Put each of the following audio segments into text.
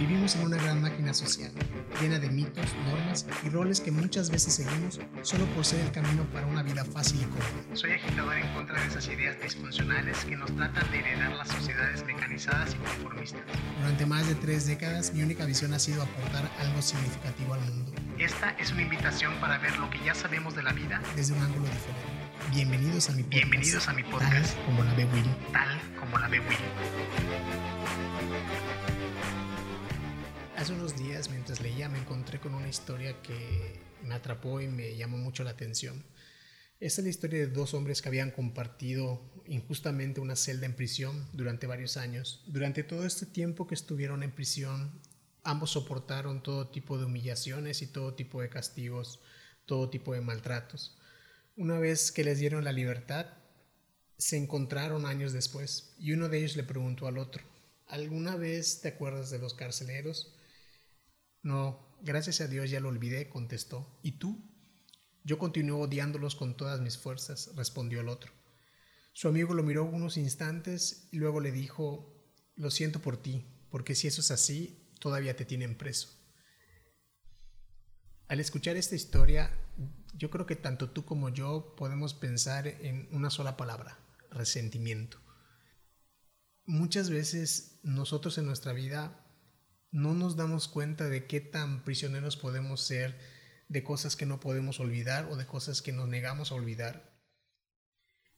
Vivimos en una gran máquina social, llena de mitos, normas y roles que muchas veces seguimos solo por ser el camino para una vida fácil y cómoda. Soy agitador en contra de esas ideas disfuncionales que nos tratan de heredar las sociedades mecanizadas y conformistas. Durante más de tres décadas, mi única visión ha sido aportar algo significativo al mundo. Esta es una invitación para ver lo que ya sabemos de la vida desde un ángulo diferente. Bienvenidos a mi podcast. Bienvenidos a mi podcast. Tal como la ve Willy. Tal como la ve Willy. Hace unos días, mientras leía, me encontré con una historia que me atrapó y me llamó mucho la atención. Esta es la historia de dos hombres que habían compartido injustamente una celda en prisión durante varios años. Durante todo este tiempo que estuvieron en prisión, ambos soportaron todo tipo de humillaciones y todo tipo de castigos, todo tipo de maltratos. Una vez que les dieron la libertad, se encontraron años después y uno de ellos le preguntó al otro, ¿alguna vez te acuerdas de los carceleros? No, gracias a Dios ya lo olvidé, contestó. ¿Y tú? Yo continúo odiándolos con todas mis fuerzas, respondió el otro. Su amigo lo miró unos instantes y luego le dijo, lo siento por ti, porque si eso es así, todavía te tienen preso. Al escuchar esta historia, yo creo que tanto tú como yo podemos pensar en una sola palabra, resentimiento. Muchas veces nosotros en nuestra vida no nos damos cuenta de qué tan prisioneros podemos ser de cosas que no podemos olvidar o de cosas que nos negamos a olvidar.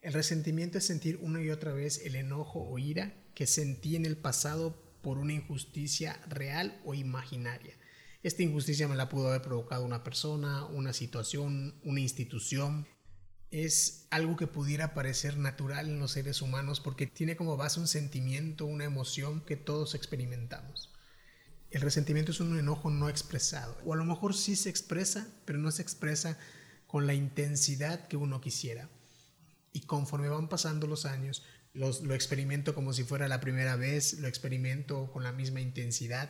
El resentimiento es sentir una y otra vez el enojo o ira que sentí en el pasado por una injusticia real o imaginaria. Esta injusticia me la pudo haber provocado una persona, una situación, una institución. Es algo que pudiera parecer natural en los seres humanos porque tiene como base un sentimiento, una emoción que todos experimentamos. El resentimiento es un enojo no expresado. O a lo mejor sí se expresa, pero no se expresa con la intensidad que uno quisiera. Y conforme van pasando los años, lo experimento como si fuera la primera vez, lo experimento con la misma intensidad.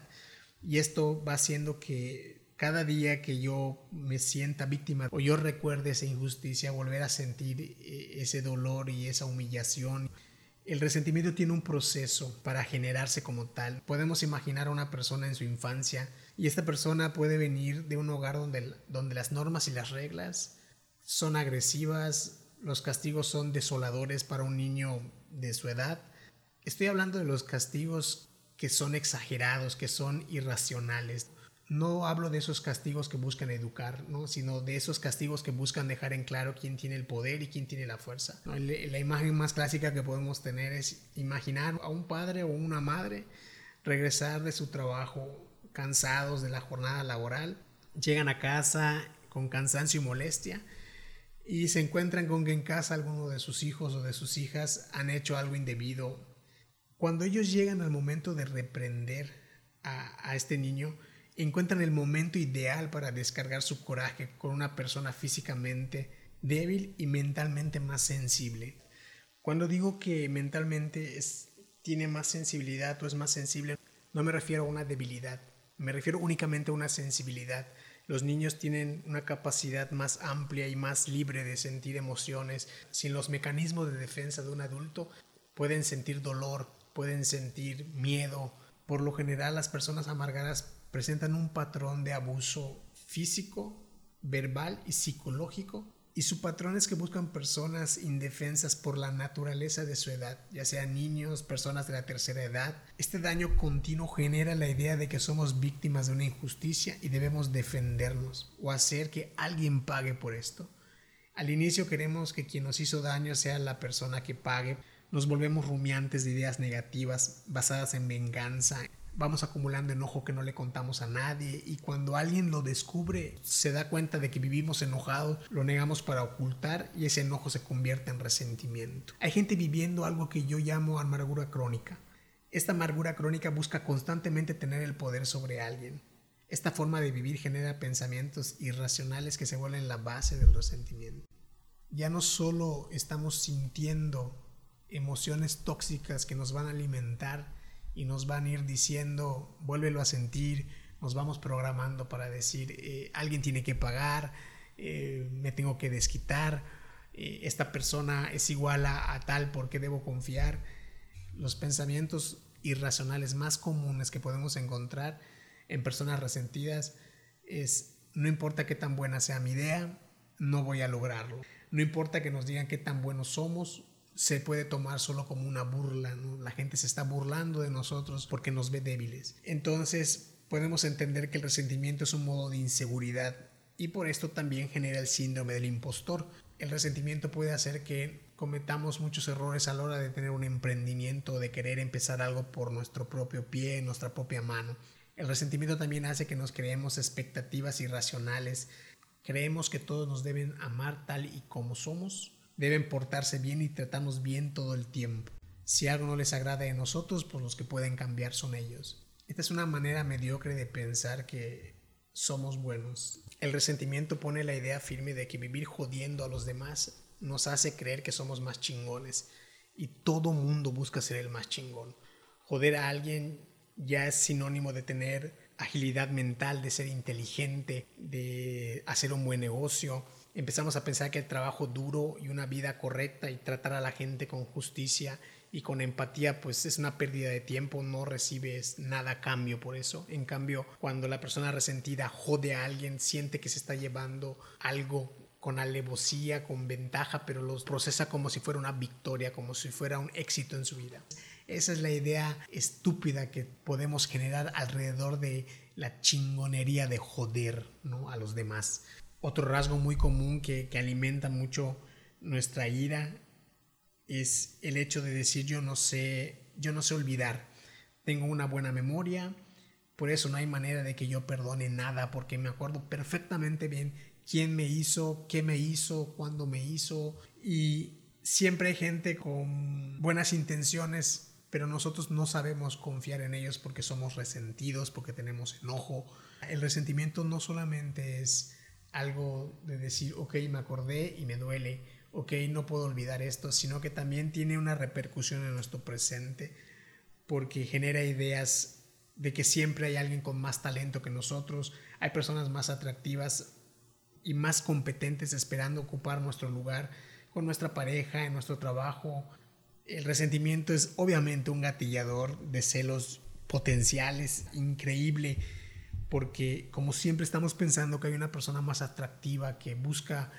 Y esto va haciendo que cada día que yo me sienta víctima o yo recuerde esa injusticia, volver a sentir eh, ese dolor y esa humillación el resentimiento tiene un proceso para generarse como tal. Podemos imaginar a una persona en su infancia y esta persona puede venir de un hogar donde, donde las normas y las reglas son agresivas, los castigos son desoladores para un niño de su edad. Estoy hablando de los castigos que son exagerados, que son irracionales. No hablo de esos castigos que buscan educar, ¿no? sino de esos castigos que buscan dejar en claro quién tiene el poder y quién tiene la fuerza. La imagen más clásica que podemos tener es imaginar a un padre o una madre regresar de su trabajo cansados de la jornada laboral, llegan a casa con cansancio y molestia y se encuentran con que en casa alguno de sus hijos o de sus hijas han hecho algo indebido. Cuando ellos llegan al momento de reprender a, a este niño, encuentran el momento ideal para descargar su coraje con una persona físicamente débil y mentalmente más sensible. Cuando digo que mentalmente es, tiene más sensibilidad o es más sensible, no me refiero a una debilidad, me refiero únicamente a una sensibilidad. Los niños tienen una capacidad más amplia y más libre de sentir emociones. Sin los mecanismos de defensa de un adulto, pueden sentir dolor, pueden sentir miedo. Por lo general, las personas amargadas presentan un patrón de abuso físico, verbal y psicológico. Y su patrón es que buscan personas indefensas por la naturaleza de su edad, ya sean niños, personas de la tercera edad. Este daño continuo genera la idea de que somos víctimas de una injusticia y debemos defendernos o hacer que alguien pague por esto. Al inicio queremos que quien nos hizo daño sea la persona que pague. Nos volvemos rumiantes de ideas negativas basadas en venganza, vamos acumulando enojo que no le contamos a nadie y cuando alguien lo descubre se da cuenta de que vivimos enojados, lo negamos para ocultar y ese enojo se convierte en resentimiento. Hay gente viviendo algo que yo llamo amargura crónica. Esta amargura crónica busca constantemente tener el poder sobre alguien. Esta forma de vivir genera pensamientos irracionales que se vuelven la base del resentimiento. Ya no solo estamos sintiendo emociones tóxicas que nos van a alimentar, y nos van a ir diciendo, vuélvelo a sentir, nos vamos programando para decir, eh, alguien tiene que pagar, eh, me tengo que desquitar, eh, esta persona es igual a, a tal porque debo confiar. Los pensamientos irracionales más comunes que podemos encontrar en personas resentidas es no importa qué tan buena sea mi idea, no voy a lograrlo. No importa que nos digan qué tan buenos somos, se puede tomar solo como una burla, La gente se está burlando de nosotros porque nos ve débiles. Entonces podemos entender que el resentimiento es un modo de inseguridad y por esto también genera el síndrome del impostor. El resentimiento puede hacer que cometamos muchos errores a la hora de tener un emprendimiento, de querer empezar algo por nuestro propio pie, nuestra propia mano. El resentimiento también hace que nos creemos expectativas irracionales. Creemos que todos nos deben amar tal y como somos, deben portarse bien y tratarnos bien todo el tiempo. Si algo no les agrada de nosotros, pues los que pueden cambiar son ellos. Esta es una manera mediocre de pensar que somos buenos. El resentimiento pone la idea firme de que vivir jodiendo a los demás nos hace creer que somos más chingones y todo mundo busca ser el más chingón. Joder a alguien ya es sinónimo de tener agilidad mental, de ser inteligente, de hacer un buen negocio. Empezamos a pensar que el trabajo duro y una vida correcta y tratar a la gente con justicia y con empatía, pues es una pérdida de tiempo, no recibes nada a cambio por eso. En cambio, cuando la persona resentida jode a alguien, siente que se está llevando algo con alevosía, con ventaja, pero los procesa como si fuera una victoria, como si fuera un éxito en su vida. Esa es la idea estúpida que podemos generar alrededor de la chingonería de joder ¿no? a los demás. Otro rasgo muy común que, que alimenta mucho nuestra ira es el hecho de decir yo no sé, yo no sé olvidar. Tengo una buena memoria, por eso no hay manera de que yo perdone nada, porque me acuerdo perfectamente bien quién me hizo, qué me hizo, cuándo me hizo. Y siempre hay gente con buenas intenciones pero nosotros no sabemos confiar en ellos porque somos resentidos, porque tenemos enojo. El resentimiento no solamente es algo de decir, ok, me acordé y me duele, ok, no puedo olvidar esto, sino que también tiene una repercusión en nuestro presente, porque genera ideas de que siempre hay alguien con más talento que nosotros, hay personas más atractivas y más competentes esperando ocupar nuestro lugar con nuestra pareja, en nuestro trabajo, el resentimiento es obviamente un gatillador de celos potenciales increíble porque como siempre estamos pensando que hay una persona más atractiva que busca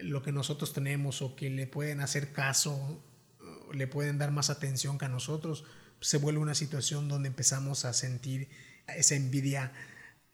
lo que nosotros tenemos o que le pueden hacer caso, le pueden dar más atención que a nosotros, se vuelve una situación donde empezamos a sentir esa envidia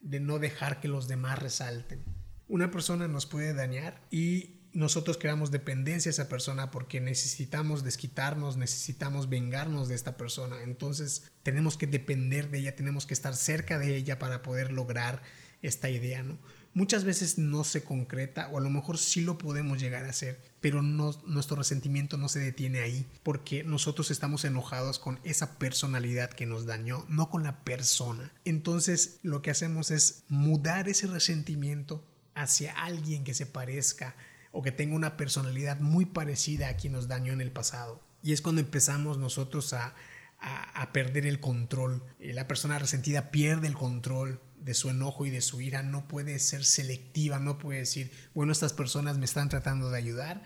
de no dejar que los demás resalten. Una persona nos puede dañar y nosotros creamos dependencia a esa persona porque necesitamos desquitarnos, necesitamos vengarnos de esta persona. Entonces tenemos que depender de ella, tenemos que estar cerca de ella para poder lograr esta idea, ¿no? Muchas veces no se concreta o a lo mejor sí lo podemos llegar a hacer, pero no, nuestro resentimiento no se detiene ahí porque nosotros estamos enojados con esa personalidad que nos dañó, no con la persona. Entonces lo que hacemos es mudar ese resentimiento hacia alguien que se parezca o que tenga una personalidad muy parecida a quien nos dañó en el pasado. Y es cuando empezamos nosotros a, a, perder el control. Eh, la persona resentida pierde el control de su enojo y de su ira, no puede ser selectiva, no puede decir, bueno, estas personas me están tratando de ayudar,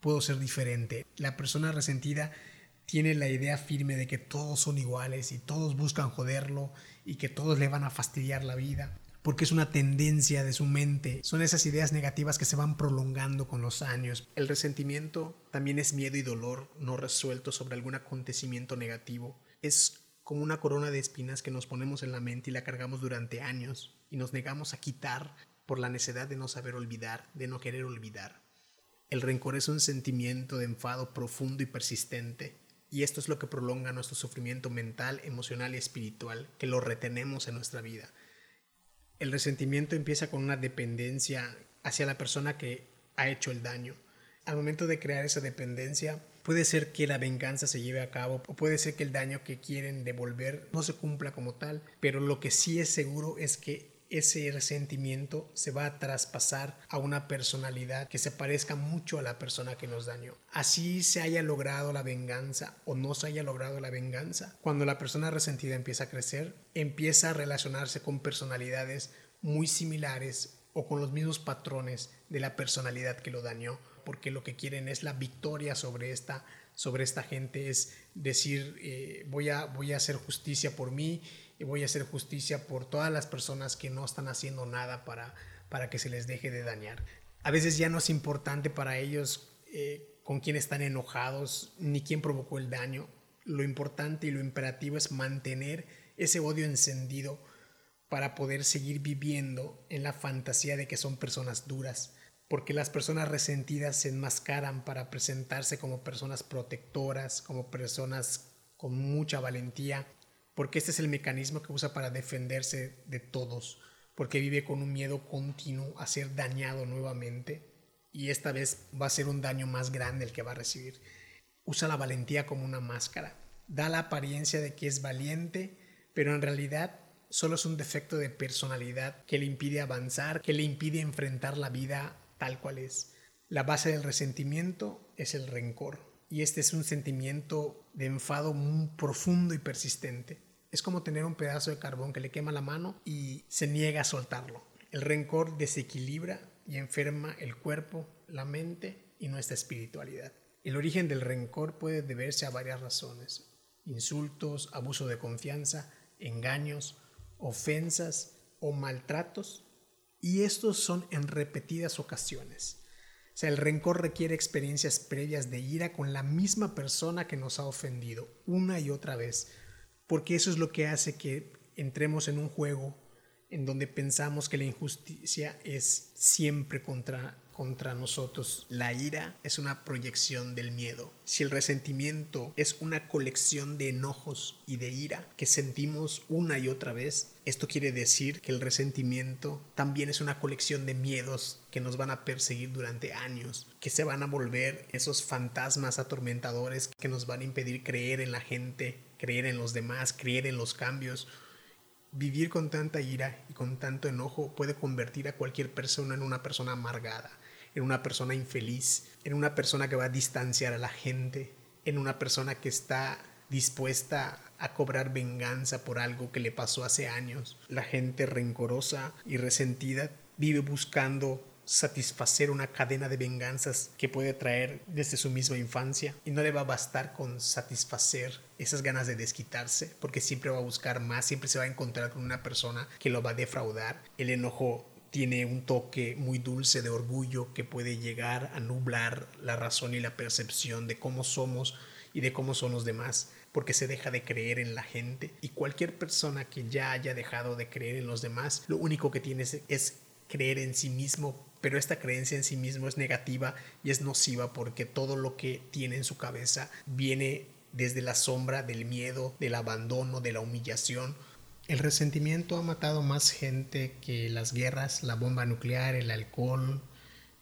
puedo ser diferente. La persona resentida tiene la idea firme de que todos son iguales y todos buscan joderlo y que todos le van a fastidiar la vida porque es una tendencia de su mente. Son esas ideas negativas que se van prolongando con los años. El resentimiento también es miedo y dolor no resuelto sobre algún acontecimiento negativo. Es como una corona de espinas que nos ponemos en la mente y la cargamos durante años y nos negamos a quitar por la necesidad de no saber olvidar, de no querer olvidar. El rencor es un sentimiento de enfado profundo y persistente, y esto es lo que prolonga nuestro sufrimiento mental, emocional y espiritual, que lo retenemos en nuestra vida el resentimiento empieza con una dependencia hacia la persona que ha hecho el daño. Al momento de crear esa dependencia, puede ser que la venganza se lleve a cabo o puede ser que el daño que quieren devolver no se cumpla como tal, pero lo que sí es seguro es que ese resentimiento se va a traspasar a una personalidad que se parezca mucho a la persona que nos dañó. Así se haya logrado la venganza o no se haya logrado la venganza, cuando la persona resentida empieza a crecer, empieza a relacionarse con personalidades muy similares o con los mismos patrones de la personalidad que lo dañó, porque lo que quieren es la victoria sobre esta sobre esta gente es decir, eh, voy, a, voy a hacer justicia por mí y voy a hacer justicia por todas las personas que no están haciendo nada para, para que se les deje de dañar. A veces ya no es importante para ellos eh, con quién están enojados ni quién provocó el daño. Lo importante y lo imperativo es mantener ese odio encendido para poder seguir viviendo en la fantasía de que son personas duras, porque las personas resentidas se enmascaran para presentarse como personas protectoras, como personas con mucha valentía, porque este es el mecanismo que usa para defenderse de todos, porque vive con un miedo continuo a ser dañado nuevamente y esta vez va a ser un daño más grande el que va a recibir. Usa la valentía como una máscara, da la apariencia de que es valiente, pero en realidad solo es un defecto de personalidad que le impide avanzar, que le impide enfrentar la vida tal cual es. La base del resentimiento es el rencor y este es un sentimiento de enfado muy profundo y persistente. Es como tener un pedazo de carbón que le quema la mano y se niega a soltarlo. El rencor desequilibra y enferma el cuerpo, la mente y nuestra espiritualidad. El origen del rencor puede deberse a varias razones. Insultos, abuso de confianza, engaños, ofensas o maltratos y estos son en repetidas ocasiones. O sea, el rencor requiere experiencias previas de ira con la misma persona que nos ha ofendido una y otra vez, porque eso es lo que hace que entremos en un juego en donde pensamos que la injusticia es siempre contra contra nosotros. La ira es una proyección del miedo. Si el resentimiento es una colección de enojos y de ira que sentimos una y otra vez, esto quiere decir que el resentimiento también es una colección de miedos que nos van a perseguir durante años, que se van a volver esos fantasmas atormentadores que nos van a impedir creer en la gente, creer en los demás, creer en los cambios. Vivir con tanta ira y con tanto enojo puede convertir a cualquier persona en una persona amargada en una persona infeliz, en una persona que va a distanciar a la gente, en una persona que está dispuesta a cobrar venganza por algo que le pasó hace años. La gente rencorosa y resentida vive buscando satisfacer una cadena de venganzas que puede traer desde su misma infancia y no le va a bastar con satisfacer esas ganas de desquitarse porque siempre va a buscar más, siempre se va a encontrar con una persona que lo va a defraudar. El enojo tiene un toque muy dulce de orgullo que puede llegar a nublar la razón y la percepción de cómo somos y de cómo son los demás, porque se deja de creer en la gente. Y cualquier persona que ya haya dejado de creer en los demás, lo único que tiene es, creer en sí mismo, pero esta creencia en sí mismo es negativa y es nociva porque todo lo que tiene en su cabeza viene desde la sombra del miedo, del abandono, de la humillación el resentimiento ha matado más gente que las guerras, la bomba nuclear, el alcohol.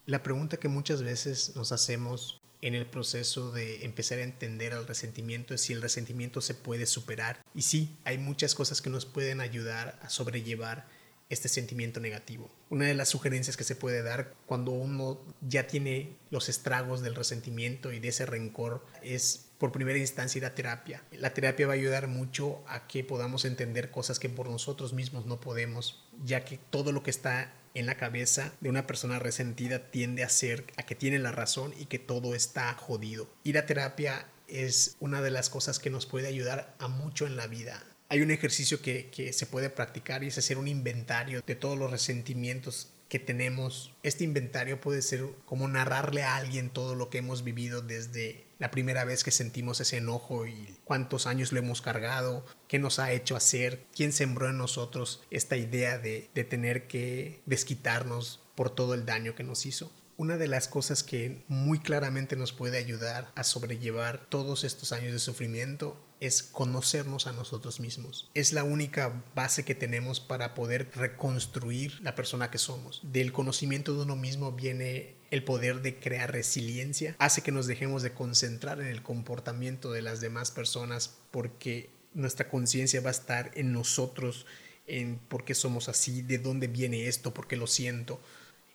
La pregunta que muchas veces nos hacemos en el proceso de empezar a entender el resentimiento es si el resentimiento se puede superar. Y sí, hay muchas cosas que nos pueden ayudar a sobrellevar este sentimiento negativo. Una de las sugerencias que se puede dar cuando uno ya tiene los estragos del resentimiento y de ese rencor es por primera instancia ir a terapia. La terapia va a ayudar mucho a que podamos entender cosas que por nosotros mismos no podemos, ya que todo lo que está en la cabeza de una persona resentida tiende a ser a que tiene la razón y que todo está jodido. Ir a terapia es una de las cosas que nos puede ayudar a mucho en la vida. Hay un ejercicio que, que se puede practicar y es hacer un inventario de todos los resentimientos que tenemos. Este inventario puede ser como narrarle a alguien todo lo que hemos vivido desde la primera vez que sentimos ese enojo y cuántos años lo hemos cargado, qué nos ha hecho hacer, quién sembró en nosotros esta idea de, de tener que desquitarnos por todo el daño que nos hizo. Una de las cosas que muy claramente nos puede ayudar a sobrellevar todos estos años de sufrimiento es conocernos a nosotros mismos. Es la única base que tenemos para poder reconstruir la persona que somos. Del conocimiento de uno mismo viene el poder de crear resiliencia, hace que nos dejemos de concentrar en el comportamiento de las demás personas porque nuestra conciencia va a estar en nosotros, en por qué somos así, de dónde viene esto, por qué lo siento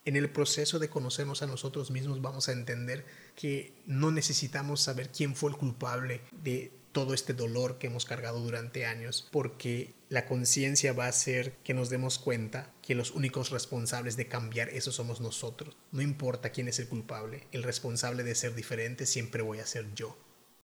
en el proceso de conocernos a nosotros mismos vamos a entender que no necesitamos saber quién fue el culpable de todo este dolor que hemos cargado durante años, porque la conciencia va a hacer que nos demos cuenta que los únicos responsables de cambiar eso somos nosotros. No importa quién es el culpable, el responsable de ser diferente siempre voy a ser yo.